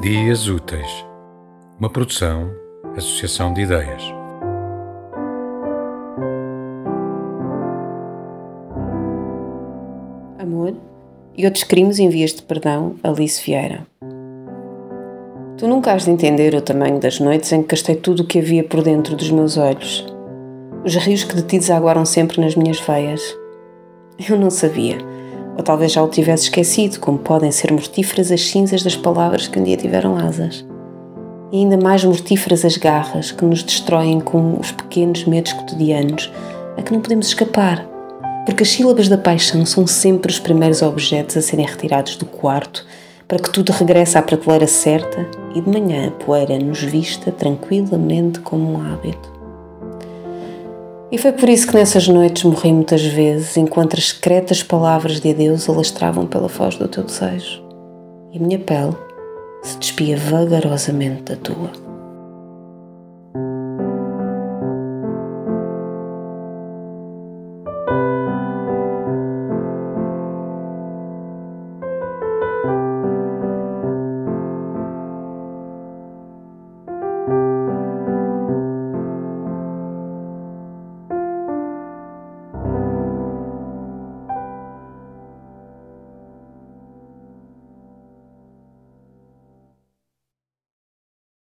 Dias Úteis, uma produção, associação de ideias. Amor e outros crimes em vias de perdão, Alice Vieira. Tu nunca has de entender o tamanho das noites em que gastei tudo o que havia por dentro dos meus olhos. Os rios que de ti desaguaram sempre nas minhas veias. Eu não sabia ou talvez já o tivesse esquecido, como podem ser mortíferas as cinzas das palavras que um dia tiveram asas. E ainda mais mortíferas as garras que nos destroem com os pequenos medos cotidianos a que não podemos escapar, porque as sílabas da paixão são sempre os primeiros objetos a serem retirados do quarto para que tudo regresse à prateleira certa e de manhã a poeira nos vista tranquilamente como um hábito. E foi por isso que nessas noites morri muitas vezes, enquanto as secretas palavras de adeus alastravam pela voz do teu desejo. E a minha pele se despia vagarosamente da tua.